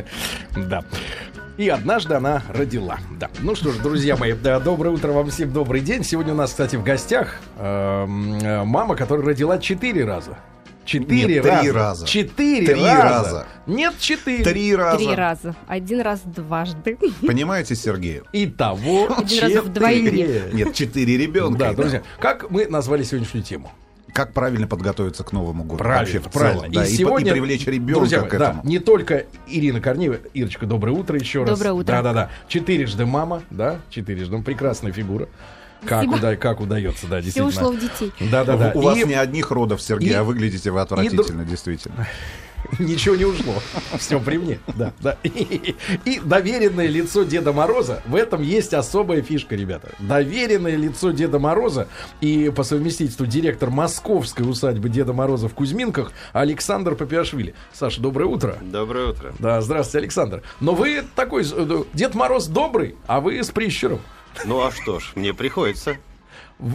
Да. И однажды она родила. Да. Ну что ж, друзья мои, да, доброе утро вам всем, добрый день. Сегодня у нас, кстати, в гостях эм, э, мама, которая родила четыре раза. Четыре Нет, раза. три раза. Четыре Три раза. раза. Нет, четыре. Три раза. Три раза. Один раз дважды. Понимаете, Сергей? Итого Один раз четыре. вдвойне. Нет, четыре ребенка. Да, друзья, как мы назвали сегодняшнюю тему? Как правильно подготовиться к Новому году? Правильно, Вообще в правильно. целом. Да, и, сегодня, и привлечь ребенка друзья мои, к этому. Да, не только Ирина Корнеева. Ирочка, доброе утро еще раз. Доброе утро. Да-да-да. Четырежды мама, да, четырежды. Ну, Прекрасная фигура. Как, уда- как удается, да, Все действительно. ушло в детей. Да-да-да. У вас И не одних родов, Сергей, и- а выглядите вы отвратительно, действительно. Ничего не ушло. Все при мне. Да, да. И, и доверенное лицо Деда Мороза. В этом есть особая фишка, ребята. Доверенное лицо Деда Мороза и по совместительству директор московской усадьбы Деда Мороза в Кузьминках Александр Папиашвили. Саша, доброе утро. Доброе утро. Да, здравствуйте, Александр. Но вы такой, э, Дед Мороз добрый, а вы с прищуром. Ну а что ж, мне приходится.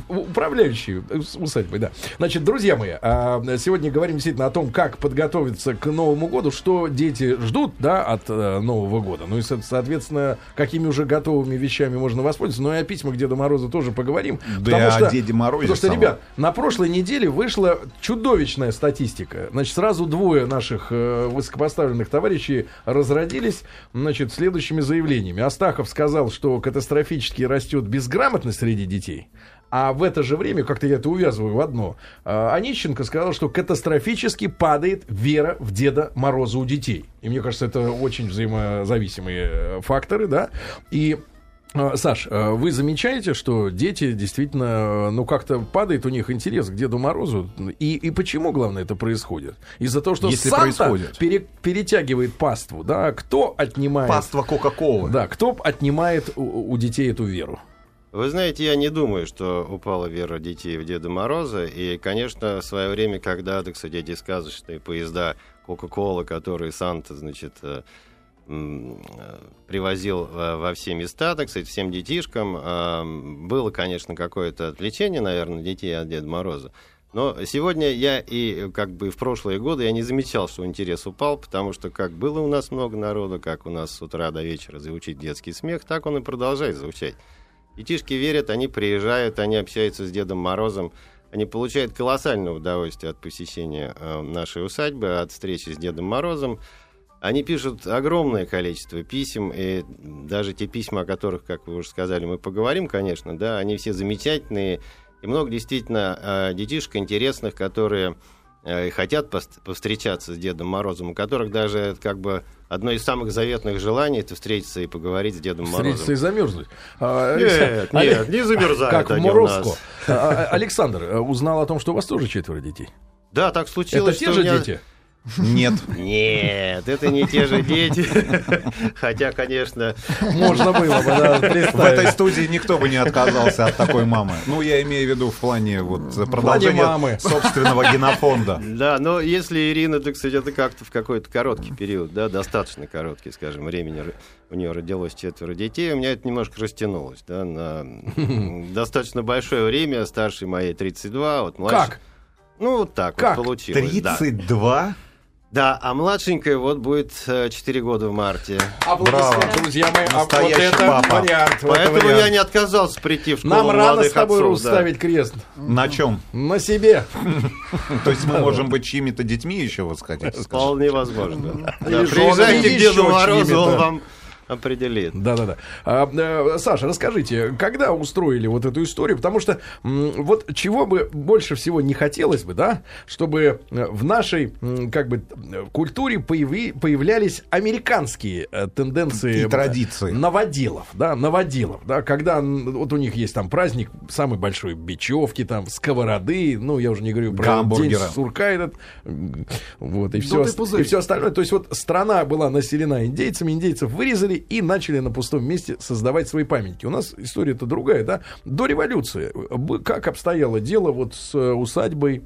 Управляющий э, усадьбой, да. Значит, друзья мои, а, сегодня говорим действительно о том, как подготовиться к Новому году, что дети ждут, да, от э, Нового года. Ну и, со- соответственно, какими уже готовыми вещами можно воспользоваться. Ну и о письмах Деда Мороза тоже поговорим. Да и о Деде Морозе Потому что, самом. ребят, на прошлой неделе вышла чудовищная статистика. Значит, сразу двое наших э, высокопоставленных товарищей разродились, значит, следующими заявлениями. Астахов сказал, что катастрофически растет безграмотность среди детей. А в это же время, как-то я это увязываю в одно, э, Онищенко сказал, что катастрофически падает вера в Деда Мороза у детей. И мне кажется, это очень взаимозависимые э, факторы, да. И э, Саш, э, вы замечаете, что дети действительно, э, ну, как-то падает у них интерес к Деду Морозу? И, и почему, главное, это происходит? Из-за того, что Если Санта происходит. пере- перетягивает паству, да? Кто отнимает... Паства Кока-Колы. Да, кто отнимает у, у детей эту веру? Вы знаете, я не думаю, что упала вера детей в Деда Мороза. И, конечно, в свое время, когда, так сказать, эти сказочные поезда Кока-Кола, которые Санта, значит, э, э, привозил во во все места, так сказать, всем детишкам, э, было, конечно, какое-то отвлечение, наверное, детей от Деда Мороза. Но сегодня я и как бы в прошлые годы я не замечал, что интерес упал, потому что как было у нас много народу, как у нас с утра до вечера заучить детский смех, так он и продолжает звучать. Детишки верят, они приезжают, они общаются с Дедом Морозом, они получают колоссальное удовольствие от посещения э, нашей усадьбы, от встречи с Дедом Морозом. Они пишут огромное количество писем, и даже те письма, о которых, как вы уже сказали, мы поговорим, конечно, да, они все замечательные, и много действительно э, детишек интересных, которые э, хотят пос- повстречаться с Дедом Морозом, у которых даже как бы одно из самых заветных желаний это встретиться и поговорить с Дедом Встретиться и Морозом. замерзнуть. А, Нет, Алекс- нет, не замерзают Как в Морозко. А, а, Александр э, узнал о том, что у вас тоже четверо детей. Да, так Это случилось, те что же меня- дети? Нет. Нет, это не те же дети. Хотя, конечно, Можно было бы, да, В этой студии никто бы не отказался от такой мамы. Ну, я имею в виду в плане вот продолжения мамы. собственного генофонда. да, но если Ирина, так сказать, это как-то в какой-то короткий период, да, достаточно короткий, скажем, времени у нее родилось четверо детей, у меня это немножко растянулось, да, на достаточно большое время, старшей моей 32, вот младшей... Как? Ну, вот так Как? вот получилось, да. 32? Да, а младшенькая вот будет 4 года в марте. Аплодисменты, Браво. друзья мои. А вот Настоящий это папа. вариант. вот Поэтому вариант. я не отказался прийти в школу Нам рано с тобой, отцов, Рус, да. ставить крест. На чем? На себе. То есть мы можем быть чьими-то детьми еще, вот сказать? Вполне возможно. Да, Приезжайте к еще Деду Морозу, он вам определит. Да-да-да. А, э, Саша, расскажите, когда устроили вот эту историю? Потому что вот чего бы больше всего не хотелось бы, да, чтобы э, в нашей как бы культуре появи- появлялись американские э, тенденции И традиции. новоделов, да, новоделов, да, когда вот у них есть там праздник самый большой бечевки, там сковороды, ну я уже не говорю про Гамбургера. день сурка этот, вот и все, и все остальное. То есть вот страна была населена индейцами, индейцев вырезали и начали на пустом месте создавать свои памятники. У нас история-то другая, да? До революции как обстояло дело вот с э, усадьбой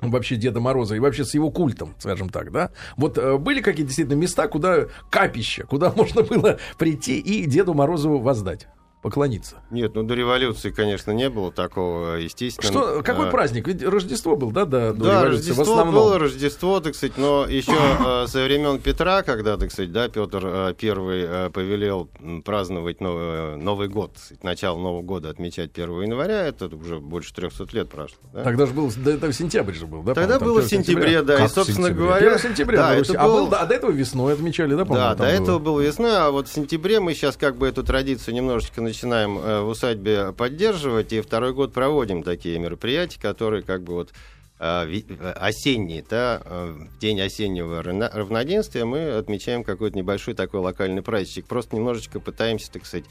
вообще Деда Мороза и вообще с его культом, скажем так, да? Вот э, были какие-то действительно места, куда капища, куда можно было прийти и Деду Морозу воздать? Поклониться? Нет, ну до революции, конечно, не было такого, естественно. Что, какой А, праздник? Ведь Рождество был, да, до, до Да, революции Рождество в основном. было Рождество, так сказать, но еще э, со времен Петра, когда, так сказать, да, Петр э, Первый э, повелел праздновать Новый, Новый год, сказать, начало Нового года отмечать 1 января, это уже больше 300 лет прошло. да. Тогда же был, да, это сентябрь же был, да? Тогда было в 1 сентябре, да, Как и, собственно сентябре? говоря... 1 сентября да, это А, был, был, а до этого весной отмечали, да, по-моему? Да, до было? этого было весной, а вот в сентябре мы сейчас как бы эту традицию немножечко начинаем э, в усадьбе поддерживать, и второй год проводим такие мероприятия, которые как бы вот э, э, осенние, да, в день осеннего равно- равноденствия мы отмечаем какой-то небольшой такой локальный праздничек, просто немножечко пытаемся, так сказать,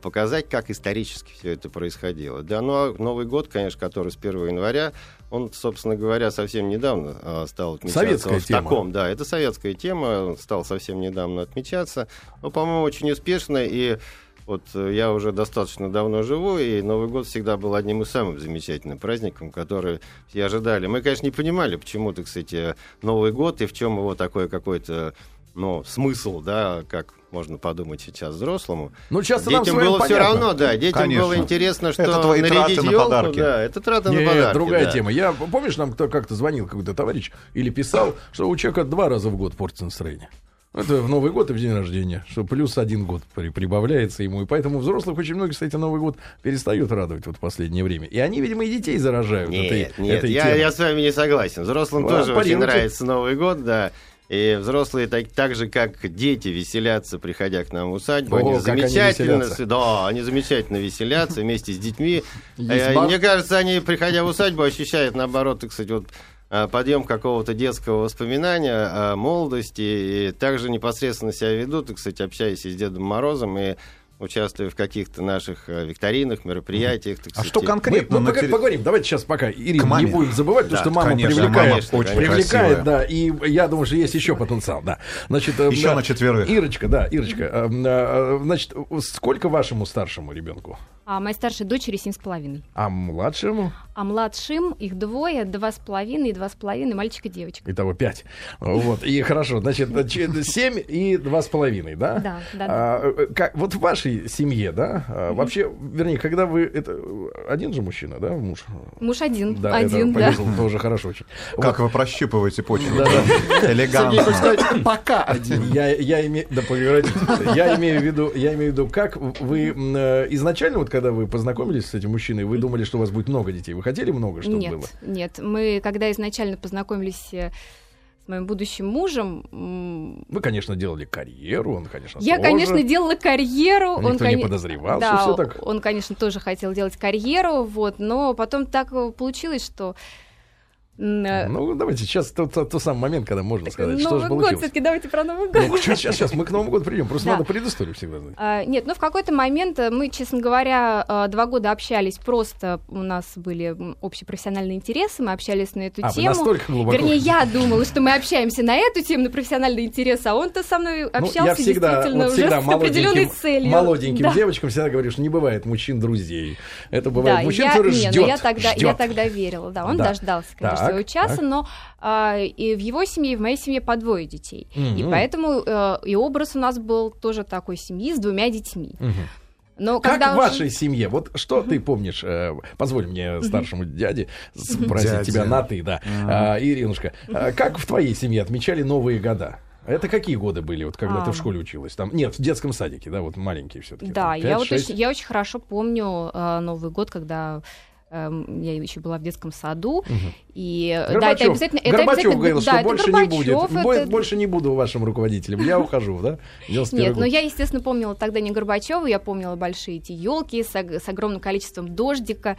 показать, как исторически все это происходило. Да, ну а Новый год, конечно, который с 1 января, он, собственно говоря, совсем недавно стал отмечаться Советская в тема. таком, да, это советская тема, стал совсем недавно отмечаться. Ну, по-моему, очень успешно, и вот э, я уже достаточно давно живу, и Новый год всегда был одним из самых замечательных праздников, которые все ожидали. Мы, конечно, не понимали, почему, так сказать, э, Новый год, и в чем его такой какой-то ну, смысл, да, как можно подумать сейчас взрослому. Ну, часто Детям было все понятно. равно, да, детям Конечно. было интересно, что Это твои траты нарядить на елку, подарки. да, это трата на Нет, подарки. другая да. тема. Я, помнишь, нам кто как-то звонил какой-то товарищ или писал, что у человека два раза в год портится настроение. Это в Новый год и в день рождения, что плюс один год при- прибавляется ему. И поэтому взрослых очень многие, кстати, Новый год перестают радовать вот в последнее время. И они, видимо, и детей заражают Нет, этой, нет, этой я, темой. я с вами не согласен. Взрослым Ну, тоже очень нравится Новый год, да. И взрослые так, так же, как дети, веселятся, приходя к нам в усадьбу. О, они они замечательно, с- да, они замечательно веселятся вместе с детьми. Есть Э? Мне кажется, они, приходя в усадьбу, ощущают, наоборот, так сказать, вот подъем какого-то детского воспоминания о молодости, и также непосредственно себя ведут, и, кстати, общаясь и с Дедом Морозом, и участвуя в каких-то наших э, викторинах, мероприятиях. так А сказать, что конкретно Мы пока- терри- поговорим. Давайте сейчас пока маме. не будем забывать, потому Да, что мама конечно, привлекает, мама очень привлекает, красивая. да, и я думаю, что есть еще потенциал, да. Значит, э, Еще да, на четверых. Ирочка, да, Ирочка, э, значит, сколько вашему старшему ребенку? А моей старшей дочери семь с половиной. А младшему? А младшим их двое, два с половиной и два с половиной, мальчик и девочка. Итого пять. Вот, и хорошо, значит, че- семь и два с половиной, да? Да, да, да. А, э, как, вот в вашей семье, да, а, вообще, вернее, когда вы, это э, один же мужчина, да, муж? Муж один, Да, один, это да. тоже хорошо очень. Как вы прощупываете почву? Элегантно. пока один. Я, я имею, да я имею в виду, я имею в виду, как вы э, изначально, вот когда вы познакомились с этим мужчиной, вы думали, что у вас будет много детей, вы хотели много, чтобы нет, было? нет. Мы, когда изначально познакомились э, с моим будущим мужем, Вы, конечно, делали карьеру, он, конечно, я, тоже. конечно, делала карьеру. Никто не коне- подозревал, да, всё так. он, конечно, тоже хотел делать карьеру, вот, но потом так э, получилось, что Ну, давайте сейчас тот, тот, тот самый момент, когда можно сказать, что же Новый год, получилось. все-таки давайте про Новый год. Ну, сейчас, сейчас, мы к Новому году придем. Просто Да. надо предысторию всегда знать. А, Нет, ну в какой-то момент э, мы, честно говоря, э, два года общались, просто у нас были м, общие профессиональные интересы, мы общались на эту А, тему. настолько глубоко. Вернее, я думала, что мы общаемся на эту тему, на профессиональные интересы, а он-то со мной Ну, общался я всегда, действительно вот уже всегда с определенной молоденьким, целью. молоденьким Да. девочкам всегда говорю, что не бывает мужчин-друзей. Это бывает Да, мужчин, я, который не, ждет. ну я тогда, я ждет. тогда верила, да, он Да. дождался, конечно, Так, своего часа, так. но а, и в его семье, и в моей семье по двое детей. И Мгм. поэтому э, и образ у нас был тоже такой семьи с двумя детьми. Мгм. Но Как когда в уже- вашей семье? Вот что ты помнишь? э, Позволь мне, старшему дяде, спросить Дядя. тебя на ты, да. А, Иринушка, а как в твоей семье отмечали Новые года? Это какие годы были, вот когда ты А. в школе училась? Там, нет, в детском садике, да, вот маленькие все-таки. Да, я вот очень, я очень хорошо помню э, Новый год, когда я еще была в детском саду. И э, да, это Горбачев, обязательно. это Горбачев обязательно- говорил, да, что больше не Горбачев, будет. Бо- это- Больше не буду вашим руководителем. Я ухожу, да? 91 Нет, год. но я, естественно, помнила тогда не Горбачева, я помнила большие эти елки с, ог- с огромным количеством дождика.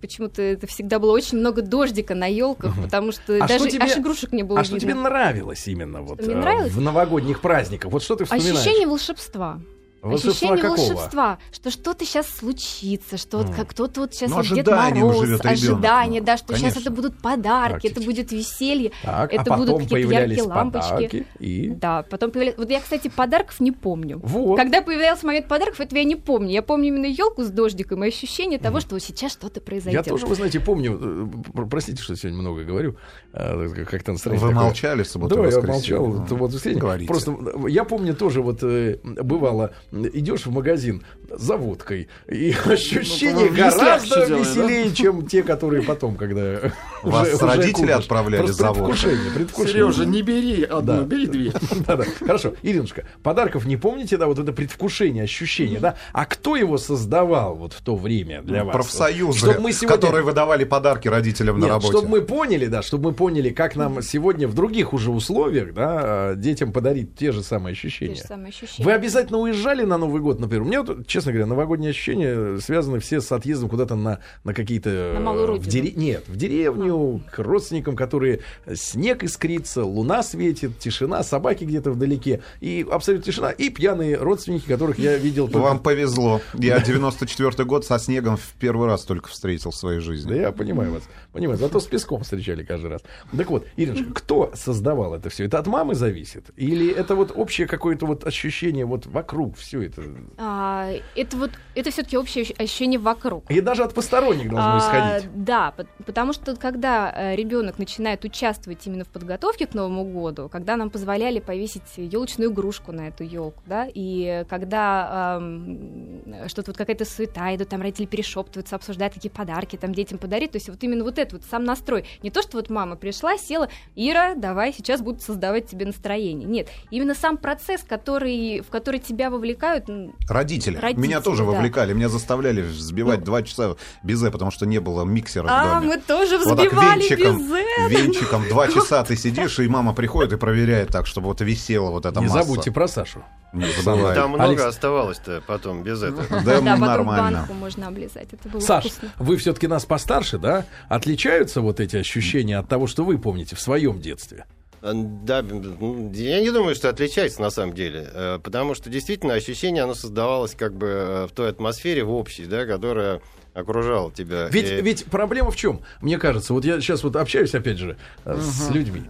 Почему-то это всегда было очень много дождика на елках, потому что А даже что тебе- аж игрушек не было А что видно. тебе нравилось именно вот э, нравилось? в новогодних праздниках? Вот что ты вспоминаешь? Ощущение волшебства. Волшебства Ощущение какого? волшебства, что что-то сейчас случится, что вот как кто-то вот сейчас Ну, вот Дед Мороз, живет ожидание, ну, да, что сейчас конечно. это будут подарки, это будет веселье, Так, это а будут какие-то яркие лампочки. подарки и... Да, потом появлялись... Вот я, кстати, подарков не помню. Вот. Когда появлялся момент подарков, этого я не помню. Я помню именно елку с дождиком и ощущение того, что вот сейчас что-то Я произойдет. тоже, вы знаете, помню, э, пр- простите, что сегодня много говорю, э, как-то настроение Вы такое. молчали в субботу Да, я молчал. Это вот. Говорите. Просто э, я помню тоже, вот бывало, идешь в магазин, за водкой. И ощущения в яслях гораздо делали, да? веселее, чем те, которые потом, когда... Вас уже- уже родители купишь. отправляли Просто за водкой? предвкушение, предвкушение. Сережа, не бери одну, Да. бери две. Да-да. Хорошо, Иринушка, подарков не помните, да, вот это предвкушение, ощущение, да? А кто его создавал вот в то время для вас? Профсоюзы, Чтобы мы сегодня... которые выдавали подарки родителям на Нет, работе. чтобы мы поняли, да, чтобы мы поняли, как нам сегодня в других уже условиях, да, детям подарить те же самые Те же ощущения. самые ощущения. Вы обязательно уезжали на Новый год, например? У меня, вот, честно говоря, новогодние ощущения связаны все с отъездом куда-то на, на какие-то... На малую э, в дере- Нет, в деревню, к родственникам, которые э, снег искрится, луна светит, тишина, собаки где-то вдалеке, и абсолютно тишина, и пьяные родственники, которых я видел только... Вам повезло. Я 94 год со снегом в первый раз только встретил в своей Да жизни. я понимаю вас. Понимаю. Зато с песком встречали каждый раз. Так вот, Ириночка, кто создавал это все? Это от мамы зависит? Или это вот общее какое-то вот ощущение вот вокруг все это? А, это вот, это все-таки общее ощ- ощущение вокруг. И даже от посторонних должно А, исходить. Да, пот- потому что когда ребенок начинает участвовать именно в подготовке к Новому году, когда нам позволяли повесить елочную игрушку на эту елку, да, и когда ам, что-то вот какая-то суета, идут там родители перешептываются, обсуждают, какие подарки там детям подарить, то есть вот именно вот это вот сам настрой, не то, что вот мама пришла, села, Ира, давай, сейчас будут создавать тебе настроение, нет, именно сам процесс, который, в который тебя вовлекают, м, Родители. Родители, Меня тоже да. вовлекали. Меня заставляли взбивать два часа безе, потому что не было миксера в а, доме. мы тоже Вот так взбивали венчиком, безе. венчиком два часа ты сидишь, и мама приходит и проверяет так, чтобы вот висела вот эта Не масса. забудьте про Сашу. Не забывай. Там много Алекс- оставалось-то потом без этого. Да, Да, нормально. банку можно облизать. Это было Саш, вкусно. вы все-таки нас постарше, да? Отличаются вот эти ощущения от того, что вы помните в своем детстве? А, Да, ну, я не думаю, что отличается на самом деле, э, потому что действительно ощущение, оно создавалось как бы э, в той атмосфере, в общей, да, которая окружала тебя. Ведь, И- ведь проблема в чем? Мне кажется, вот я сейчас вот общаюсь, опять же, э, с людьми,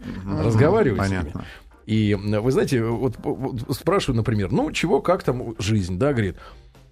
разговариваю с ними. Понятно. И вы знаете, вот, вот спрашиваю, например, ну чего, как там жизнь, да, говорит.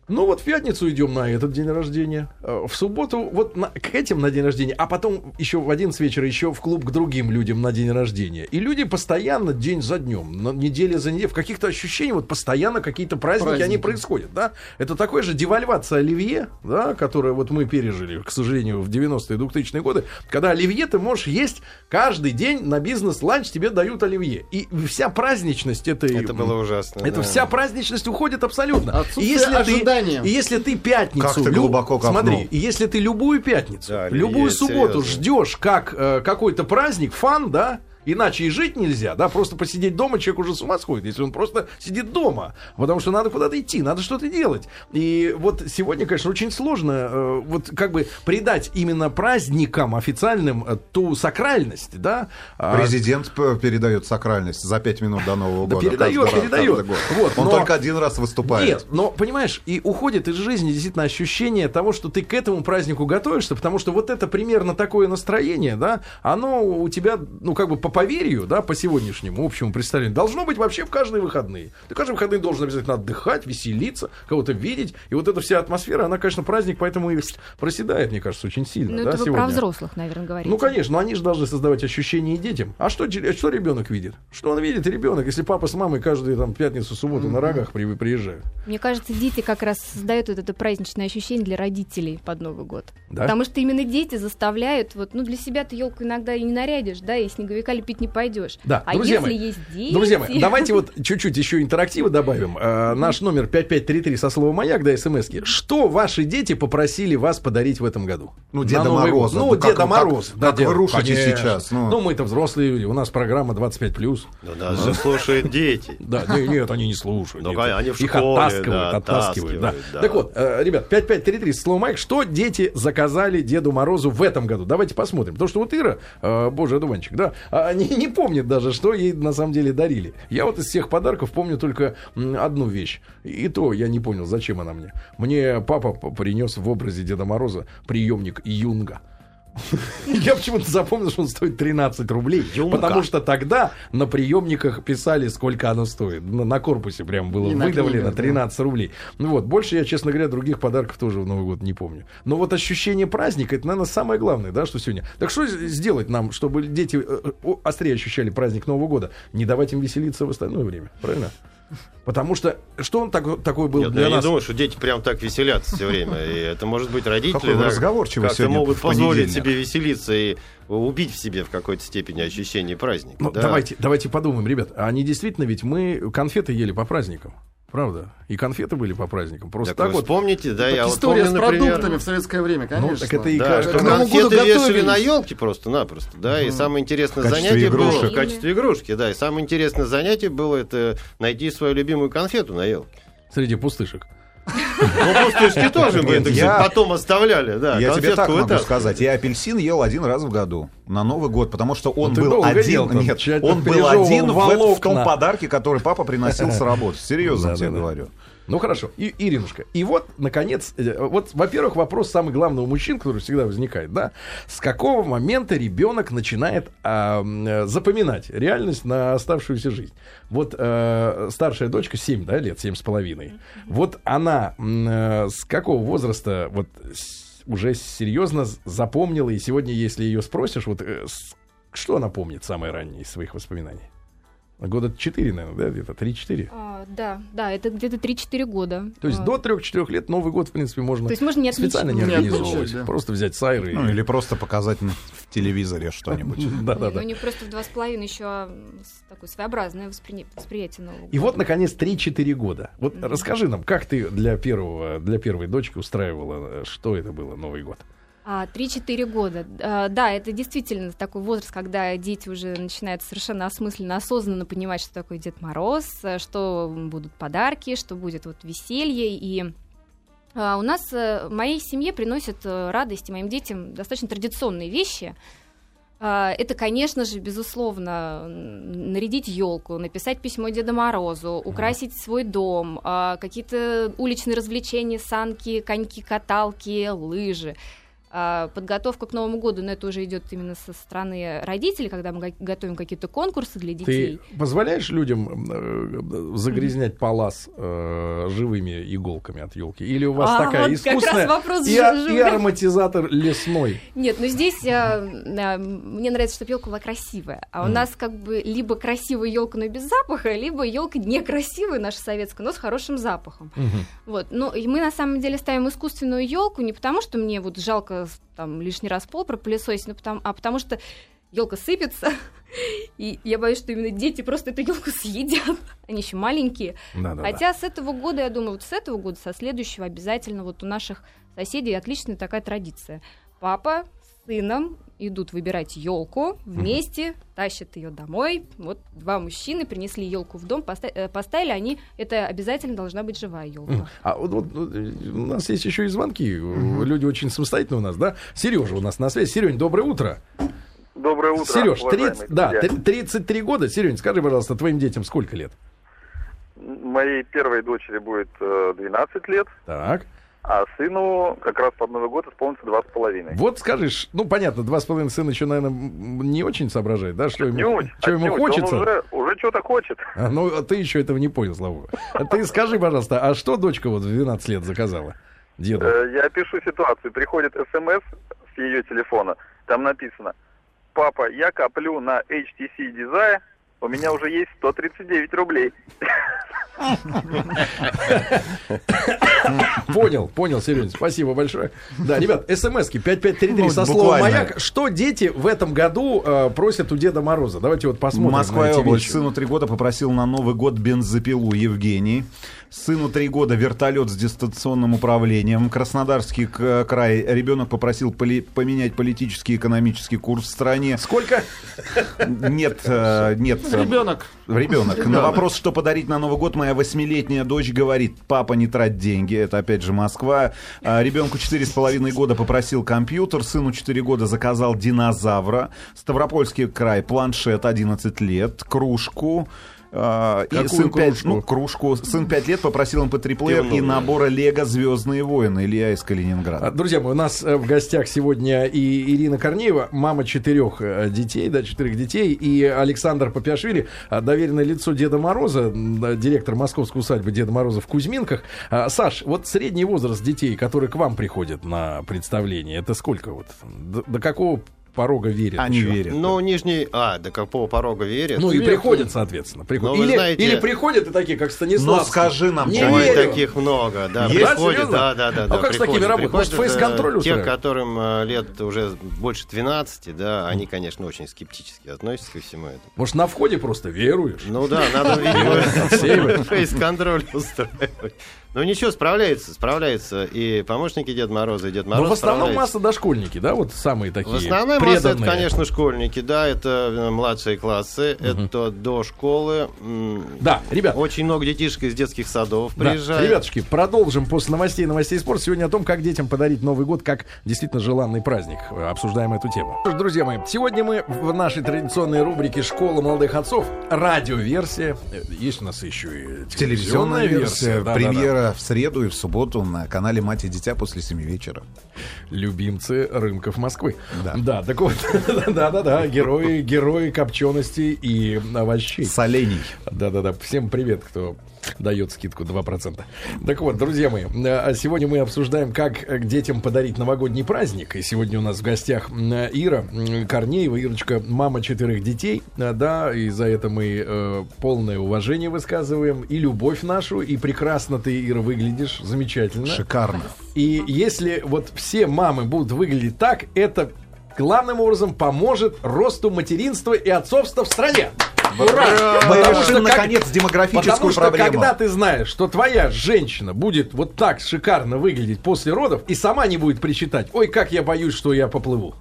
Ну вот в пятницу идем на этот день рождения, э, в субботу вот на- к этим на день рождения, а потом еще в 11 вечера еще в клуб к другим людям на день рождения. И люди постоянно день за днем, на неделя за неделей, в каких-то ощущениях, вот постоянно какие-то праздники, они Праздники. происходят, да. Это такой же девальвация оливье, да, которое вот мы пережили, к сожалению, в 90-е, 2000-е годы, когда оливье ты можешь есть каждый день на бизнес-ланч, тебе дают оливье. И вся праздничность этой... Это было ужасно. Это да. вся праздничность уходит абсолютно. И Отсутствие если, ты, ожидания. и если ты пятницу... Как ты глубоко копнул. Смотри, и если ты любую пятницу, Да, любую субботу серьезно. ждешь как э, какой-то праздник, фан, да, Иначе и жить нельзя, да, просто посидеть дома человек уже с ума сходит, если он просто сидит дома, потому что надо куда-то идти, надо что-то делать. И вот сегодня, конечно, очень сложно э, вот как бы придать именно праздникам официальным э, ту сакральность, да. а, Президент п- передает сакральность за пять минут до Нового Да года. передает, передает. Вот, Он только один раз выступает. Нет, но понимаешь, и уходит из жизни действительно ощущение того, что ты к этому празднику готовишься, потому что вот это примерно такое настроение, да, оно у тебя, ну, как бы по поверью, да, по сегодняшнему общему представлению, должно быть вообще в каждые выходные. Ты каждые выходные должен обязательно отдыхать, веселиться, кого-то видеть. И вот эта вся атмосфера, она, конечно, праздник, поэтому и проседает, мне кажется, очень сильно. Ну, да, это вы сегодня. про взрослых, наверное, говорите. Ну, конечно, но они же должны создавать ощущения и детям. А что, что ребенок видит? Что он видит, ребенок, если папа с мамой каждую там пятницу, субботу на рогах при, приезжают? Мне кажется, дети как раз создают вот это праздничное ощущение для родителей под Новый год. Да? Потому что именно дети заставляют, вот, ну, для себя ты елку иногда и не нарядишь, да, и снеговика лепить не пойдешь. Да, а друзья если мои, есть дети... Друзья мои, давайте вот чуть-чуть еще интерактива добавим. Э, наш номер 5533 со словом «Маяк», да, смс -ки. Что ваши дети попросили вас подарить в этом году? Ну, На Деда Новый год. Мороза. Ну, Да как Деда как- Мороз. как Дед- вы рушите конечно. сейчас, ну. Ну, мы-то взрослые люди, у нас программа 25+. Да нас же слушают дети. Да, не- нет, они не слушают. Ну, они в Их школе, оттаскивают, да, оттаскивают. Да. оттаскивают, да. Так вот, э, ребят, 5533, слово Майк, что дети заказали Деду Морозу в этом году? Давайте посмотрим. Потому что вот Ира, э, боже, одуванчик, да, а, не, не помнит даже, что ей на самом деле дарили. Я вот из всех подарков помню только одну вещь. И то я не понял, зачем она мне. Мне папа принес в образе Деда Мороза приемник Юнга. Я почему-то запомнил, что он стоит 13 рублей. Юмка. Потому что тогда на приемниках писали, сколько оно стоит. На, на корпусе прям было И выдавлено книгах, да. 13 рублей. Ну вот, больше я, честно говоря, других подарков тоже в Новый год не помню. Но вот ощущение праздника, это, наверное, самое главное, да, что сегодня. Так что сделать нам, чтобы дети э, острее ощущали праздник Нового года? Не давать им веселиться в остальное время, правильно? Потому что что он так- такой был ну, для я нас? не думаю, что дети прям так веселятся все время. И это может быть родители, да, как-то могут позволить себе веселиться и убить в себе в какой-то степени ощущение праздника. Ну, да. давайте, давайте подумаем, ребят, а они действительно ведь мы конфеты ели по праздникам. Правда? И конфеты были по праздникам. Просто Так так, вы вот. вспомните, да, Так я вот история помню, с например, продуктами в советское время, Ну, конечно. так это и Да, К Новому году вешали на елке просто-напросто, да, и самое интересное занятие было игрушек. в качестве игрушки, да, и самое интересное занятие было это найти свою любимую конфету на елке. Среди пустышек. Ну, пустышки тоже мы, потом оставляли, да, Я тебе так могу сказать. Я апельсин ел один раз в году на Новый год, потому что он Ну, был один. Нет, он был один в, том подарке, который папа приносил с работы. Серьезно тебе говорю. Ну хорошо, и, Иринушка. И вот, наконец, э, вот, во-первых, вопрос самый главный у мужчин, который всегда возникает, да, с какого момента ребенок начинает а, запоминать реальность на оставшуюся жизнь? Вот э, старшая дочка 7, да, лет, семь с половиной. Вот она э, с какого возраста вот уже серьезно запомнила, и сегодня, если ее спросишь, вот что она помнит самое раннее из своих воспоминаний? Года 4, наверное, да, где-то 3-4. А, да, да, это где-то 3-4 года. То есть А, до 3-4 лет Новый год, в принципе, можно То есть можно не отличить. специально не Не организовывать. отличить, да. Просто взять сайры. Ну, или просто показать в телевизоре что-нибудь. Да, да, ну, да. У них просто в два с половиной еще м, с- такое своеобразное воспри- восприятие Нового И года. вот, наконец, 3-4 года. Вот расскажи нам, как ты для первого, для первой дочки устраивала, э, что это было Новый год? А, 3-4 года. А, Да, это действительно такой возраст, когда дети уже начинают совершенно осмысленно, осознанно понимать, что такое Дед Мороз, э, что будут подарки, что будет вот веселье. И а, у нас э, в моей семье приносят э, радость и моим детям достаточно традиционные вещи. А, Это, конечно же, безусловно, нарядить елку, написать письмо Деду Морозу, украсить свой дом, а, какие-то уличные развлечения, санки, коньки, каталки, лыжи. А, Подготовка к Новому году, но это уже идет именно со стороны родителей, когда мы го- готовим какие-то конкурсы для детей. Ты позволяешь людям э, загрязнять палас э, живыми иголками от елки? Или у вас А, такая вот искусная вопрос и, а- и ароматизатор лесной? Нет, ну здесь а, а, мне нравится, чтобы елка была красивая. А у Мгм. нас как бы либо красивая елка, но без запаха, либо елка некрасивая, наша советская, но с хорошим запахом. Мгм. Вот. Ну, и мы на самом деле ставим искусственную елку не потому, что мне вот жалко там лишний раз пол пропылесосить, но потому, а потому что елка сыпется, и я боюсь, что именно дети просто эту елку съедят. Они еще маленькие. Да-да-да. Хотя с этого года, я думаю, вот с этого года, со следующего обязательно вот у наших соседей отличная такая традиция. Папа с сыном идут выбирать елку вместе, тащат ее домой. Вот два мужчины принесли елку в дом, поста- э, поставили они, это обязательно должна быть живая елка. А вот, вот, э, у нас есть еще и звонки. Люди очень самостоятельные у нас, да? Сережа у нас на связи. Серень, доброе утро. Доброе утро, Сереж, уважаемые 30, да, друзья. три- 33 года. Серень, скажи, пожалуйста, твоим детям сколько лет? Моей первой дочери будет э, 12 лет, Так. А сыну как раз под Новый год исполнится два с половиной. Вот скажешь, ну понятно, два с половиной сына еще, наверное, не очень соображает, да, что ему, что ему хочется. Он уже, уже что-то хочет. А, ну, а ты еще этого не понял, слава богу. А ты скажи, пожалуйста, а что дочка вот в 12 лет заказала? Деду. Э, Я опишу ситуацию. Приходит смс с ее телефона. Там написано, папа, я коплю на HTC Desire, у меня уже есть 139 рублей. Понял, понял, Сереня, спасибо большое. Да, ребят, смски 5533 Ну, со словом. «Маяк». Что дети в этом году э, просят у Деда Мороза? Давайте вот посмотрим Москва область. Сыну три года попросил на Новый год бензопилу Евгений. Сыну три года вертолет с дистанционным управлением. Краснодарский к- край. Ребенок попросил поли- поменять политический и экономический курс в стране. Сколько? Нет, э, нет. э, Ребенок. Ребенок. На вопрос, что подарить на Новый год, моя восьмилетняя дочь говорит, папа, не трать деньги. Это опять же Москва. А, Ребенку четыре с половиной года попросил компьютер, сыну 4 года заказал динозавра. Ставропольский край, планшет 11 лет, кружку. А, И сын 5, кружку? ну, кружку. Сын 5 лет попросил MP3-плеер и набора Лего Звездные войны. Илья из А, Калининграда. Друзья мои, у нас э, в гостях сегодня и Ирина Корнеева, мама четырех э, детей, да, четырех детей, и Александр Попяшвили, э, доверенное лицо Деда Мороза, директор московской усадьбы Деда Мороза в Кузьминках. А, Саш, вот средний возраст детей, которые к вам приходят на представление, это сколько вот? До, до какого порога верят. Они еще. верят. Ну, нижний... А, до какого порога верят? Ну и Верят. приходят, соответственно. приходят. Ну, или, знаете- или приходят и такие, как Но Станислав. скажи нам, Не Ой, верю. таких много, да. Есть? Приходят, да, да, да. А да, как с такими приходят. работать? Может, Приходят, фейс-контроль? Те, которым э, лет уже больше 12, да, они, конечно, очень скептически относятся ко всему этому. Может, на входе просто веруешь? Ну да, надо, видимо, фейс-контроль устраивать. Ну ничего, справляется, справляется. И помощники Деда Мороза, и Дед Но Мороз в основном масса дошкольники, да, вот самые такие В массе это, преданные. конечно, школьники, да, это э, младшие классы, это до школы. Да, ребят, Очень много детишек из детских садов Да, приезжает. ребятушки, продолжим после новостей, новостей спорта. Сегодня о том, как детям подарить Новый год, как действительно желанный праздник. Э, Обсуждаем эту тему. Что ж, друзья мои, сегодня мы в нашей традиционной рубрике «Школа молодых отцов» радиоверсия. Э, Есть у нас еще и Телевизионная версия, Да-да-да. премьера в среду и в субботу на канале «Мать и дитя» после 7 вечера. Любимцы рынков Москвы. Да. так вот, да-да-да, герои, герои копчености и овощей. Солений. Да-да-да. Всем привет, кто дает скидку 2%. Так вот, друзья мои, э, сегодня мы обсуждаем, как э, детям подарить новогодний праздник. И сегодня у нас в гостях м, Ира м, Корнеева. Ирочка, мама четырех детей. Э, Да, и за это мы э, полное уважение высказываем. И любовь нашу. И прекрасно ты, Ира, выглядишь. Замечательно. Шикарно. И если вот все мамы будут выглядеть так, это главным образом поможет росту материнства и отцовства в стране. Ура! Мы Потому решим, что как- наконец, демографическую Потому что проблему. когда ты знаешь, что твоя женщина будет вот так шикарно выглядеть после родов и сама не будет причитать, ой, как я боюсь, что я поплыву.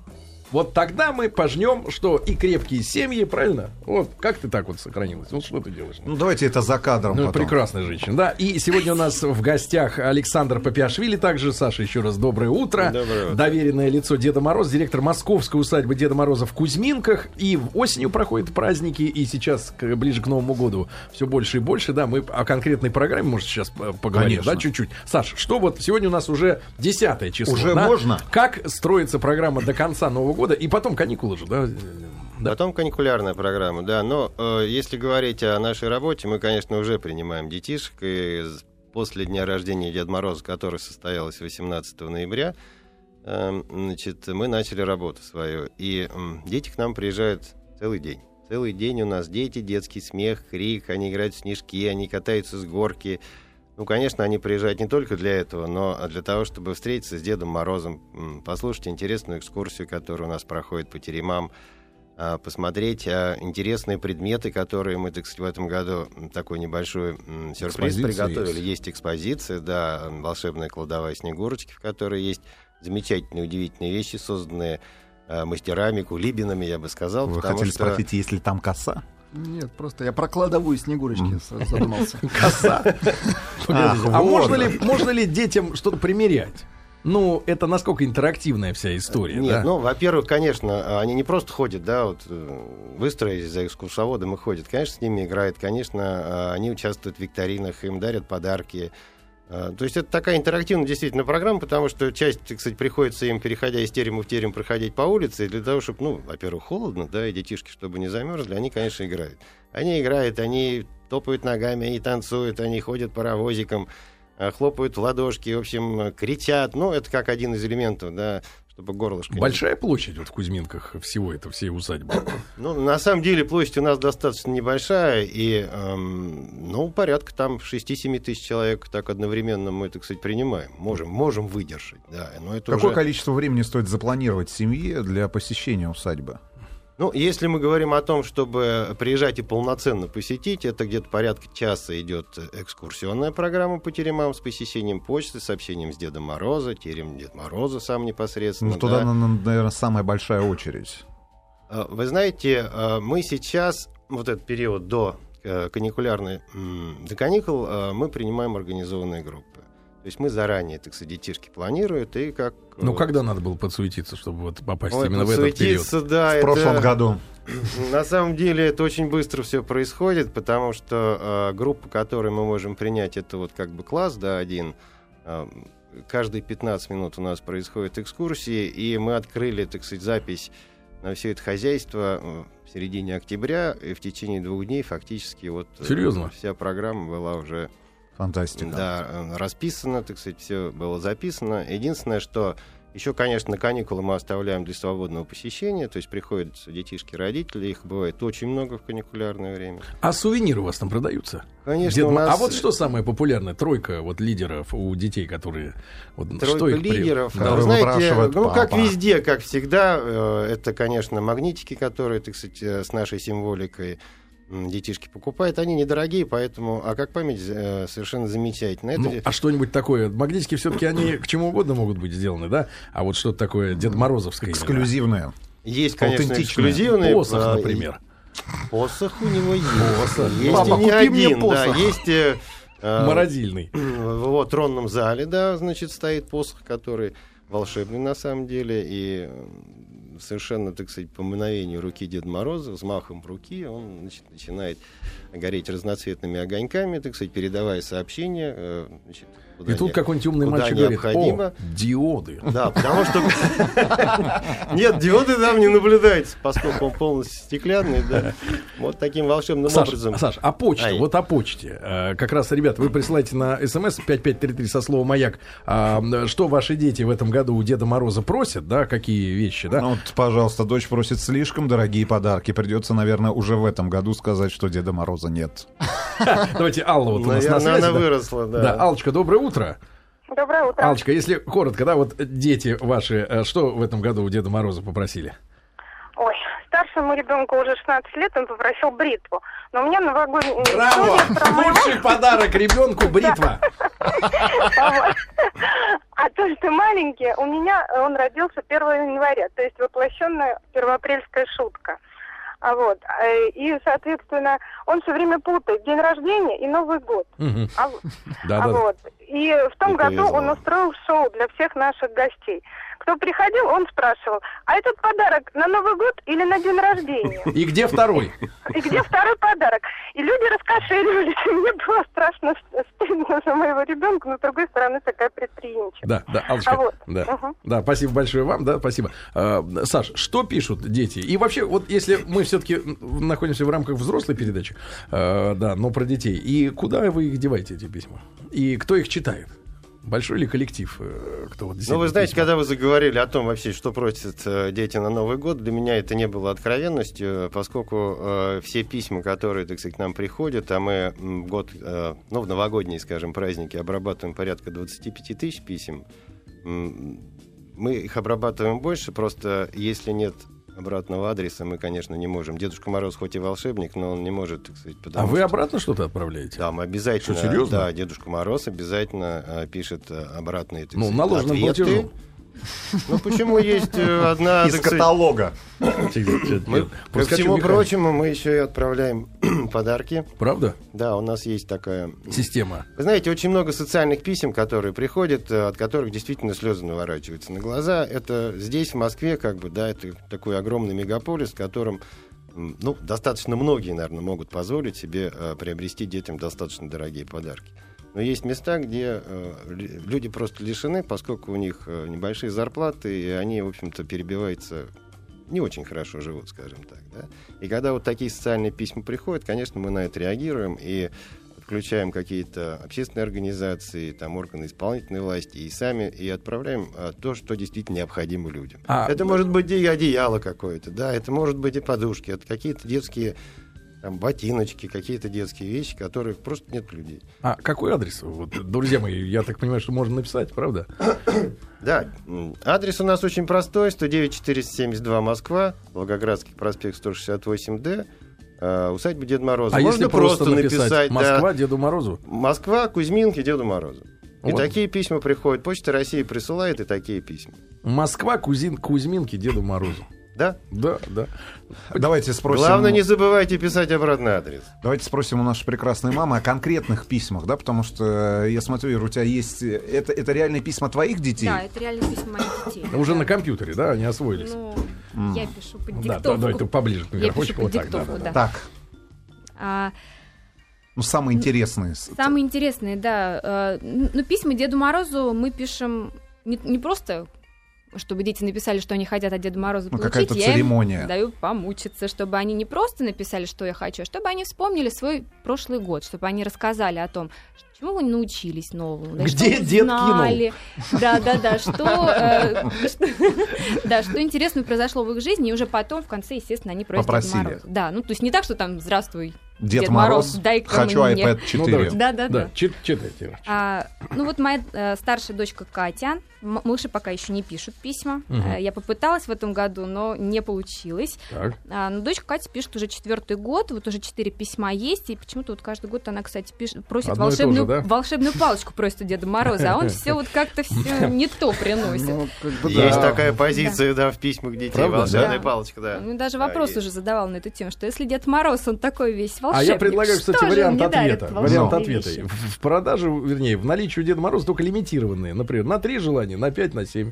Вот тогда мы пожнем, что и крепкие семьи, правильно? Вот как ты так вот сохранилась? Вот что ты делаешь? Ну, давайте это за кадром Ну, потом. прекрасная женщина, да. И сегодня у нас в гостях Александр Папиашвили, также Саша, еще раз доброе утро. Доброе утро. Доверенное лицо Деда Мороза, директор Московской усадьбы Деда Мороза в Кузьминках. И осенью проходят праздники, и сейчас, ближе к Новому году, все больше и больше, да, мы о конкретной программе, может, сейчас э, поговорим, Конечно. да, чуть-чуть. Саш, что вот сегодня у нас уже десятое число. Уже да? можно? Как строится программа до конца Нового года, и потом каникулы же, да? Да. Потом каникулярная программа, да. Но э, если говорить о нашей работе, мы, конечно, уже принимаем детишек. И после дня рождения Деда Мороза, который состоялось 18 ноября, э, значит, мы начали работу свою. И м, дети к нам приезжают целый день. Целый день у нас дети, детский смех, крик, они играют в снежки, они катаются с горки. Ну, конечно, они приезжают не только для этого, но для того, чтобы встретиться с Дедом Морозом, послушать интересную экскурсию, которая у нас проходит по теремам, а, посмотреть а, интересные предметы, которые мы, так сказать, в этом году такой небольшой сюрприз Экспозиция приготовили. есть. Есть. экспозиция, да, волшебная кладовая Снегурочки, в которой есть замечательные, удивительные вещи, созданные а, мастерами, кулибинами, я бы сказал. Вы хотели что- спросить, есть ли там коса? Нет, просто я про кладовую снегурочки сразу задумался. Коса. А вот можно ли, можно ли детям что-то примерять? Ну, это насколько интерактивная вся история, Нет, да? ну, во-первых, конечно, они не просто ходят, да, вот э, выстроились за экскурсоводом и ходят. Конечно, с ними играют, конечно, э, они участвуют в викторинах, им дарят подарки. Э, То есть это такая интерактивная действительно программа, потому что часть, сказать, приходится им, переходя из терема в терем, проходить по улице, для того, чтобы, ну, во-первых, холодно, да, и детишки, чтобы не замерзли, они, конечно, играют. Они играют, они топают ногами, они танцуют, они ходят паровозиком, э, хлопают в ладошки, в общем, кричат. Ну, это как один из элементов, да, чтобы горлышко... не Большая площадь вот в Кузьминках всего это, всей усадьбы. Ну, на самом деле площадь у нас достаточно небольшая, и, эм, ну, порядка там 6-7 тысяч человек так одновременно мы, так сказать, принимаем. Можем, можем выдержать, да. Но это Какое уже- количество времени стоит запланировать семье для посещения усадьбы? Ну, если мы говорим о том, чтобы приезжать и полноценно посетить, это где-то порядка часа идет экскурсионная программа по теремам с посещением почты, сообщением с Дедом Мороза, терем Дед Мороза сам непосредственно. Ну, туда, да. наверное, самая большая очередь. А, Вы знаете, а, мы сейчас, вот этот период до э, каникулярной, до каникул, а, мы принимаем организованные группы. То есть мы заранее, так сказать, детишки планируют, и как... Ну, э, когда надо было подсуетиться, чтобы вот попасть ой, именно в этот период? подсуетиться, да, В это- прошлом году. На самом деле это очень быстро все происходит, потому что э, группа, которую мы можем принять, это вот как бы класс, да, один. Э, каждые 15 минут у нас происходят экскурсии, и мы открыли, так сказать, запись на все это хозяйство э, в середине октября, и в течение двух дней фактически вот э, Серьезно? вся программа была уже Фантастика. да, э, расписано, так сказать, все было записано. Единственное, что Еще, конечно, каникулы мы оставляем для свободного посещения, то есть приходят детишки, родители, их бывает очень много в каникулярное время. А сувениры у вас там продаются? Конечно, Дед у нас А вот что самое популярное? Тройка вот лидеров у детей, которые... Вот, что тройка их при- лидеров. Да. Которые Вы знаете, ну, как папа. везде, как всегда, э, это, конечно, магнитики, которые, так сказать, э, с нашей символикой детишки покупают. Они недорогие, поэтому, а как память, э, совершенно замечательно. Это Ну, а что-нибудь такое? Магнитики все-таки они к чему угодно могут быть сделаны, да? А вот что-то такое Дед Морозовское. именно. Эксклюзивные. есть, конечно, эксклюзивные. Посох, а, например. Посох у него есть. Посох. Есть Папа, и не купи мне один, да, посох. есть... э, э, Морозильный. В вот, тронном зале, да, значит, стоит посох, который волшебный на самом деле, и совершенно, так сказать, по мгновению руки Деда Мороза, взмахом руки, он значит, начинает гореть разноцветными огоньками, так сказать, передавая сообщения. э, значит, куда И тут какой-нибудь умный мальчик говорит, необходимо. о, диоды. Да, потому что... Нет, диоды там не наблюдается, поскольку он полностью стеклянный, да. Вот таким волшебным образом. Саш, а почта, Ай. вот о почте. Э, Как раз, ребят, вы присылаете на смс 5533 со словом «Маяк», а, что ваши дети в этом году у Деда Мороза просят, да, какие вещи, да? Ну вот, пожалуйста, дочь просит слишком дорогие подарки. Придется, наверное, уже в этом году сказать, что Деда Мороза нет. Давайте Алла вот у нас на связи. она да. выросла, да. Да, Аллочка, доброе утро. Доброе утро. Аллочка, если коротко, да, вот дети ваши, э, что в этом году у Деда Мороза попросили? Ой, старшему ребенку уже 16 лет, он попросил бритву. Но у меня новогодняя история про моего... Лучший подарок ребенку бритва. А то, что маленький, у меня он родился 1 января, то есть воплощенная первоапрельская шутка. А вот, э, и, соответственно, он все время путает день рождения и Новый год. Мгм. А, Да, а да. вот. И в том Не году он устроил шоу для всех наших гостей. Кто приходил, он спрашивал, а этот подарок на Новый год или на день рождения? И где второй? И где второй подарок? И люди раскошеливались, и мне было страшно ст- стыдно за моего ребенка, но с другой стороны такая предприимчивая. Да, да, Аллочка. А вот. Да. Мгм. да, спасибо большое вам, да, спасибо. А, Саш, что пишут дети? И вообще, вот если мы все-таки находимся в рамках взрослой передачи, э, да, но про детей, и куда вы их деваете, эти письма? И кто их читает? Большой ли коллектив, э, кто вот Ну, вы знаете, письма? когда вы заговорили о том вообще, что просят э, дети на Новый год, для меня это не было откровенностью, поскольку э, все письма, которые, так сказать, к нам приходят, а мы год, э, ну, в новогодние, скажем, праздники обрабатываем порядка 25 тысяч писем, мы их обрабатываем больше, просто если нет обратного адреса, мы, конечно, не можем. Дедушка Мороз хоть и волшебник, но он не может, так сказать, потому А вы что- обратно что-то отправляете? Да, мы обязательно. Что, серьезно? Да, Дедушка Мороз обязательно э, пишет э, обратные так Ну, сказать, наложенным ответы. платежом. Ну почему есть э, одна, Из каталога. мы, ко всему прочему, мы еще и отправляем подарки. Правда? Да, у нас есть такая... Система. Вы знаете, очень много социальных писем, которые приходят, э, от которых действительно слезы наворачиваются на глаза. Это здесь, в Москве, как бы, да, это такой огромный мегаполис, в котором ну, достаточно многие, наверное, могут позволить себе э, приобрести детям достаточно дорогие подарки. Но есть места, где э, лю- люди просто лишены, поскольку у них э, небольшие зарплаты, и они, в общем-то, перебиваются, не очень хорошо живут, скажем так. Да? И когда вот такие социальные письма приходят, конечно, мы на это реагируем и включаем какие-то общественные организации, там органы исполнительной власти и сами, и отправляем а, то, что действительно необходимо людям. А, это может быть и одеяло какое-то, да, это может быть и подушки, это какие-то детские там, ботиночки, какие-то детские вещи, которых просто нет людей. А какой адрес? Вот, друзья мои, я так понимаю, что можно написать, правда? Да, адрес у нас очень простой, 109 472 Москва, Волгоградский проспект 168Д, э, усадьба Деда Мороза. А Можно если просто написать, написать, да. Москва Деду Морозу? Москва, Кузьминки, Деду Морозу. И Вот. такие письма приходят. Почта России присылает и такие письма. Москва, Кузин, Кузьминки, Деду Морозу. Да? Да, да. Давайте спросим... Главное, не забывайте писать обратный адрес. Давайте спросим у нашей прекрасной мамы о конкретных письмах, да, потому что э, я смотрю, Ира, у тебя есть... э, Это, это реальные письма твоих детей? Да, это реально письма моих детей. Уже Да. на компьютере, да, они освоились. Ну, я пишу под да, диктовку. да, давай ты поближе к Я пишу микрофончику. Вот так, да, диктовку, да, да. да. Так, А, ну, самые интересные. Самые интересные, да. Э, Ну, письма Деду Морозу мы пишем не, не просто чтобы дети написали, что они хотят от Деда Мороза Ну, получить, я им церемония. даю помучиться, чтобы они не просто написали, что я хочу, а чтобы они вспомнили свой прошлый год, чтобы они рассказали о том, чему вы научились новому, да, Где что дед знали, да, да, да, что, э, да, что интересного произошло в их жизни, и уже потом в конце, естественно, они просят. Мороза. Да, ну то есть не так, что там здравствуй, Дед, Дед Мороз, Мороз, дай-ка хочу мне. iPad Ну, 4. давайте. да, да, Да, да. чит- читайте. А, ну вот моя э, старшая дочка Катя, м- мыши пока еще не пишут письма. Мгм. Э, я попыталась в этом году, но не получилось. Так. А, но дочка Катя пишет уже четвертый год, вот уже четыре письма есть, и почему-то вот каждый год она, кстати, пишет, просит Одно то же, волшебную, да? волшебную палочку просит у Деда Мороза, а он все вот как-то все не то приносит. Ну, как бы Есть такая позиция, да, в письмах детей. Правда? Волшебная Да. палочка, да. Ну, даже Да, вопрос уже задавал на эту тему, что если Дед Мороз, он такой весь А волшебник, я предлагаю, что кстати, же вариант ответа. Вариант ответа. вещи? В, в продаже, вернее, в наличии у Деда Мороза только лимитированные. Например, на три желания, на пять, на семь.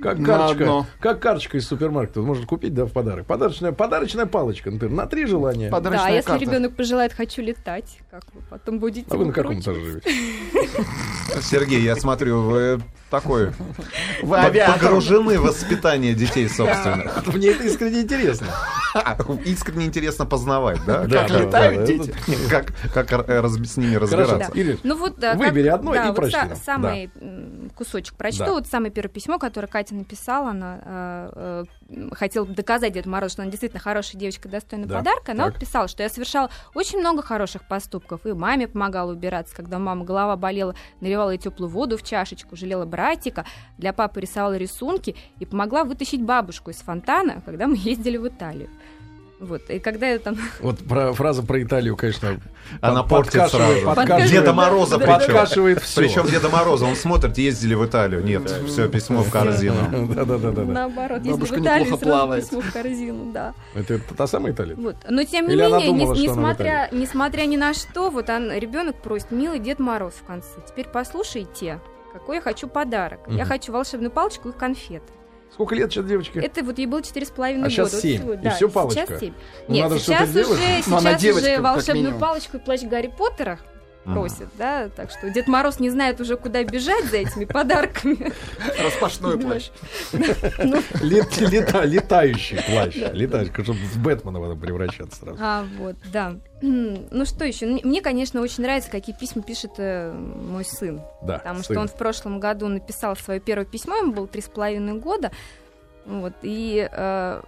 Как карточка, как карточка из супермаркета можно купить, да, в подарок. Подарочная, подарочная палочка, например, на три желания. Да, а Подарочная если ребенок пожелает «хочу летать», как вы потом будете А вы на каком этаже живете? Сергей, я смотрю, вы такой Вы авиатор. погружены в воспитание детей собственных. Мне это искренне интересно. Искренне интересно познавать, да? Как летают дети. Как, как э, раз- с ними разбираться. Ну вот, да, Выбери одно и прочти. Самый кусочек прочту. Вот самое первое письмо, которое Катя написала, она хотела доказать Деду Морозу, что она действительно хорошая девочка, достойна Да, подарка. Она так. вот писала, что я совершала очень много хороших поступков. И маме помогала убираться, когда у мамы голова болела, наливала ей теплую воду в чашечку, жалела братика, для папы рисовала рисунки и помогла вытащить бабушку из фонтана, когда мы ездили в Италию. Вот, и когда я там... Вот про, фраза про Италию, конечно, Она портит подкашивает- сразу. подкашивает- Деда Мороза причем. подкашивает все. Причем Деда Мороза, он смотрит, ездили в Италию. Нет, все, письмо в корзину. Да, да, да, да, да. Наоборот, Бабушка в Италию, сразу плавает. письмо в корзину, да. Это та самая Италия? Вот. Но тем не Или менее, думала, не- несмотря, несмотря ни на что, вот ребенок просит, милый Дед Мороз в конце, теперь послушайте, какой я хочу подарок. Я Мгм. хочу волшебную палочку и конфеты. Сколько лет сейчас девочке? Это вот ей было четыре с половиной А года. Вот семь. И да, всё палочка? Сейчас семь. Ну, Нет, надо сейчас что-то уже, делать. Ну, сейчас уже волшебную палочку и плащ Гарри Поттера просит, да, так что Дед Мороз не знает уже, куда бежать за этими подарками. Распашной плащ. Лета- летающий плащ. Летающий, чтобы в Бэтмена в этом превращаться сразу. А, вот, да. Ну что еще? Мне, конечно, очень нравится, какие письма пишет э, мой сын. Да, Потому что он в прошлом году написал свое первое письмо, ему было три с половиной года. Вот, и... э,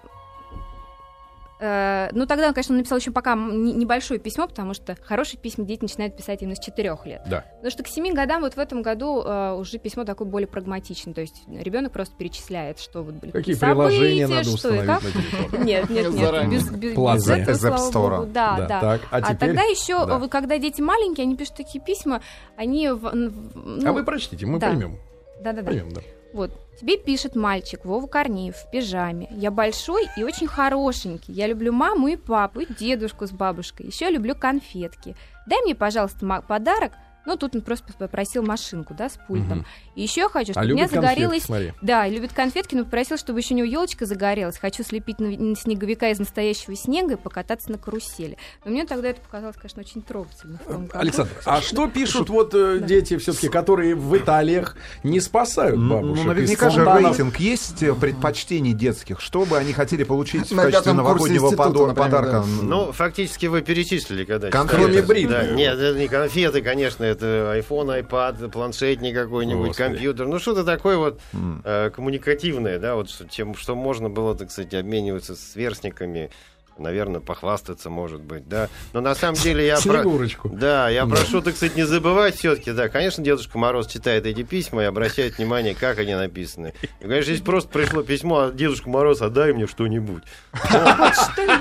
э, ну, тогда, конечно, он написал еще пока небольшое письмо, потому что хорошие письма дети начинают писать именно с четырех лет. Да. Потому что к семи годам вот в этом году э, уже письмо такое более прагматичное. То есть ребенок просто перечисляет, что вот были Какие события, приложения надо установить как. на телефон? Нет, нет, нет. Без, без- этого, слава богу. Да, да. Так, а А, теперь... тогда еще, Да. когда дети маленькие, они пишут такие письма, они... в- в- ну, А вы прочтите, мы да. поймем. Да-да-да. Поймем, да. Вот. Тебе пишет мальчик Вова Корнеев в пижаме. Я большой и очень хорошенький. Я люблю маму и папу, и дедушку с бабушкой. Еще люблю конфетки. Дай мне, пожалуйста, подарок. Ну, тут он просто попросил машинку, да, с пультом. Мгм. И еще я хочу, А чтобы у меня конфетки, загорелась... смотри. Да, любит конфетки, но попросил, чтобы еще у него елочка загорелась. Хочу слепить на- на снеговика из настоящего снега и покататься на карусели. Но мне тогда это показалось, конечно, очень трогательно. в. Александр, а что пишут вот э, Да. дети все-таки, которые в Италиях не спасают Ну, бабушек? ну, наверняка же рейтинг есть э, предпочтений детских. Что бы они хотели получить в На качестве пятом курсе новогоднего подарка? да. Ну, фактически вы перечислили, когда Конфеты. Кроме бритвы. Да, нет, это не конфеты, конечно, это iPhone, iPad, планшетник какой-нибудь, Господи. компьютер. Ну, что-то такое вот М. э, коммуникативное, да, вот чем, что можно было, так сказать, обмениваться с сверстниками, наверное, похвастаться, может быть, да. Но на самом деле я... про- Снегурочку. Да, я Да. прошу, так сказать, не забывать все-таки, да, конечно, Дедушка Мороз читает эти письма и обращает внимание, как они написаны. И, конечно, если просто пришло письмо, а Дедушка Мороз, отдай мне что-нибудь.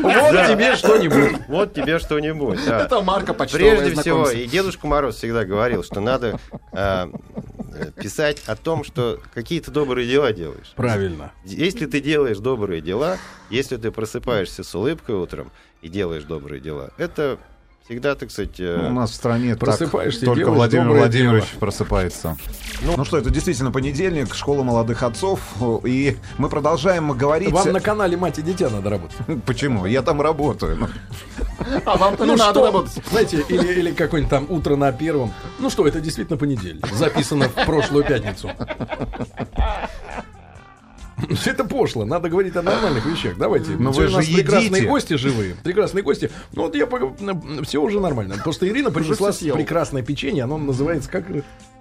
Вот тебе что-нибудь. Вот тебе что-нибудь. Это марка почтовая, Прежде всего, и Дедушка Мороз всегда говорил, что надо э, писать о том, что какие-то добрые дела делаешь. Правильно. Если ты делаешь добрые дела, если ты просыпаешься с улыбкой утром и делаешь добрые дела, это всегда, так сказать... э, Ну, У нас в стране так Просыпаешься и только Владимир Владимирович дело. просыпается. Ну, что, это действительно понедельник, школа молодых отцов, и мы продолжаем говорить... Вам на канале «Мать и дитя» надо работать. Почему? Я там работаю. Ну, А вам-то не Ну надо работать. знаете, или, или какое-нибудь там утро на первом. Ну что, это действительно понедельник. Записано в прошлую пятницу. Это пошло, надо говорить о нормальных вещах. Давайте. Но Сегодня вы у нас же прекрасные едите. гости живые. Прекрасные гости. Ну вот я все уже нормально. Просто Ирина принесла прекрасное печенье. Оно называется как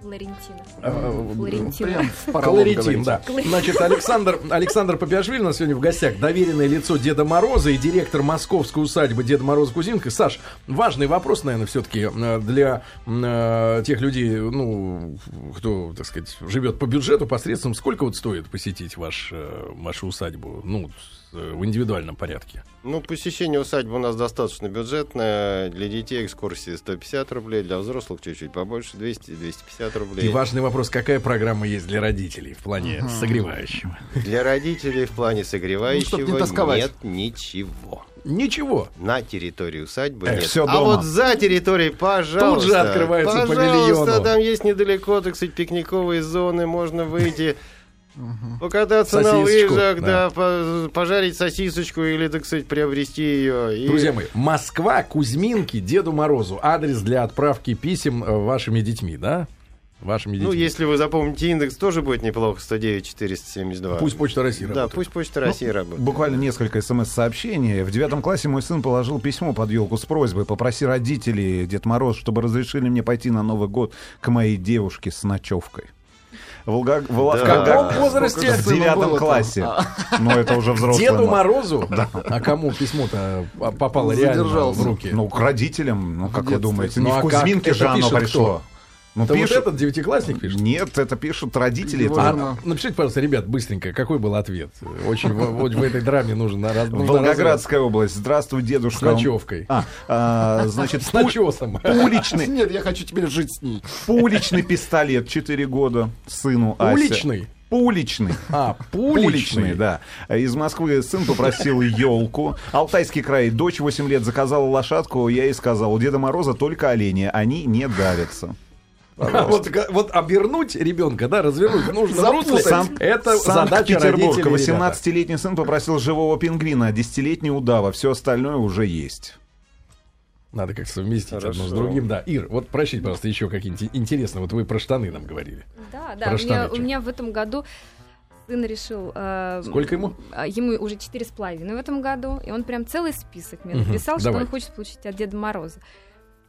Ларентина. А, Ларентина. Прям в поролон Колоритин, говорите. да. Значит, Александр, Александр Попиашвили у нас сегодня в гостях. Доверенное лицо Деда Мороза и директор московской усадьбы Деда Мороза Кузинка. Саш, важный вопрос, наверное, все-таки для э, тех людей, ну, кто, так сказать, живет по бюджету посредством. Сколько вот стоит посетить ваш, э, вашу усадьбу? Ну, э, в индивидуальном порядке. Ну, посещение усадьбы у нас достаточно бюджетное. Для детей экскурсии 150 рублей, для взрослых чуть-чуть побольше, 200-250 рублей. И важный вопрос, какая программа есть для родителей в плане согревающего? Для родителей в плане согревающего Ну, не нет ничего. Ничего. На территории усадьбы Э, нет. всё а дома. вот за территорией, пожалуйста. Тут же открывается по пожалуйста, миллиону. там есть недалеко, так сказать, пикниковые зоны, можно выйти. Покататься на Сосисочку, лыжах, да. да, по- пожарить сосисочку или, так сказать, приобрести ее. И- Друзья мои, Москва, Кузьминки, Деду Морозу. Адрес для отправки писем э, вашими детьми, да? Вашими детьми. Ну, если вы запомните индекс, тоже будет неплохо, 109 472. Пусть Почта России Да, работает. пусть Почта России работает. Буквально несколько смс-сообщений. В девятом классе мой сын положил письмо под елку с просьбой «Попроси родителей, Дед Мороз, чтобы разрешили мне пойти на Новый год к моей девушке с ночевкой». Волга... Волга- В Да. каком возрасте? В девятом классе. Но это уже взрослый. Деду. Морозу? А кому письмо-то попало реально в руки? Ну, к родителям, ну, как вы думаете? Ну, Не а в как? Кузьминке же оно пришло. Ну, Это вот пишут- этот девятиклассник пишет? Нет, это пишут родители. Его Это-. А, напишите, пожалуйста, ребят, быстренько, какой был ответ? Очень в, вот в этой драме нужен раз- нужно Волгоградская область. Здравствуй, дедушка. С ночевкой. А, а, значит, С пу- начесом. уличный, Нет, я хочу теперь жить с ней. уличный пистолет 4 года сыну Асе. Уличный? Уличный. А, Уличный, пуличный. да. Из Москвы сын попросил елку. Алтайский край. Дочь 8 лет заказала лошадку. Я ей сказал, у Деда Мороза только олени. Они не давятся. А Вот, вот обернуть ребенка, да, развернуть в нужном Запутать. Сан- это задача ребята. 18-летний сын попросил живого пингвина, а 10-летний удава. Все остальное уже есть. Надо как совместить одно с Хорошо. другим, да. Ир, вот прощите, пожалуйста, еще какие-нибудь интересные. Вот вы про штаны нам говорили. Да, да. Про У меня, штаны у меня в этом году сын решил... э, Сколько ему? а, Ему уже четыре с половиной в этом году, и он прям целый список мне написал, что давай. он хочет получить от Деда Мороза.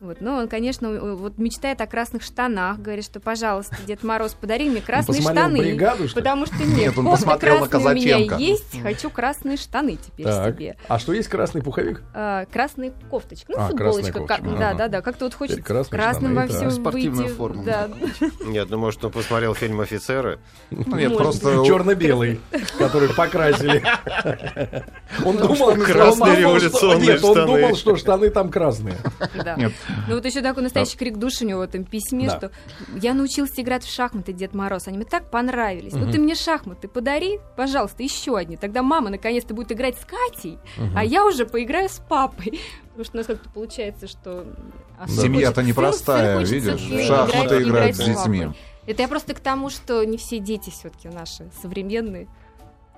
Вот, ну, он, конечно, вот мечтает о красных штанах, говорит, что, пожалуйста, Дед Мороз, подари мне красные штаны. «Бригаду», что потому что нет, Нет, он посмотрел на красная у меня Казаченко. есть, хочу красные штаны теперь Так. себе. А что есть красный пуховик? А, красная кофточка, ну, А, футболочка, ка- кофточка, да, ага. да, да, как-то вот хочется красные красным штаны, во да. всем Спортивная выйти. форма. Да. Нет, ну может он посмотрел фильм «Офицеры». Ну, нет, Может просто... Черно-белый, который покрасили. Он думал, он Красные что- революционные Нет, он штаны. думал, что штаны там красные. Да. Нет. Ну вот еще такой настоящий крик души у него в этом письме, Да. что я научился играть в шахматы, Дед Мороз, они мне так понравились. Ну ты мне шахматы подари, пожалуйста, еще одни. Тогда мама наконец-то будет играть с Катей, а я уже поиграю с папой. Потому что у нас как-то получается, что... а сын Семья-то непростая, видишь, в шахматы играть- играть с детьми. Это я просто к тому, что не все дети все-таки наши современные.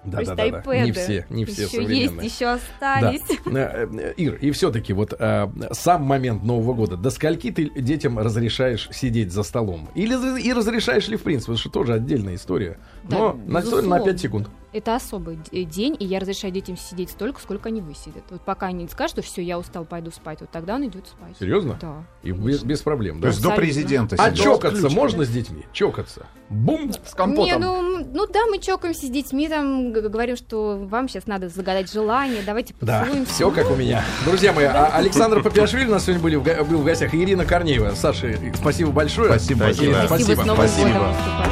Да, да, да, да. Не все, не все еще современные. есть, еще Да. остались. Э, э, Ир, и все-таки вот э, сам момент Нового года. До скольки ты детям разрешаешь сидеть за столом? Или и разрешаешь ли в принципе? Это же тоже отдельная история. Но Да, на, на 5 секунд. Это особый день, и я разрешаю детям сидеть столько, сколько они высидят. Вот пока они не скажут, что все, я устал, пойду спать, вот тогда он идет спать. Серьезно? Да. И без, без проблем, То да? есть до президента А чокаться можно с детьми? Чокаться. Бум! С компотом. Не, ну, ну да, мы чокаемся с детьми, там говорим, что вам сейчас надо загадать желание, давайте Да, поцелуемся. все как у меня. Друзья мои, а Александр Попиашвили у нас сегодня были был в гостях, и Ирина Корнеева. Саша, спасибо большое. Спасибо. Ирина, Спасибо. Спасибо, Спасибо.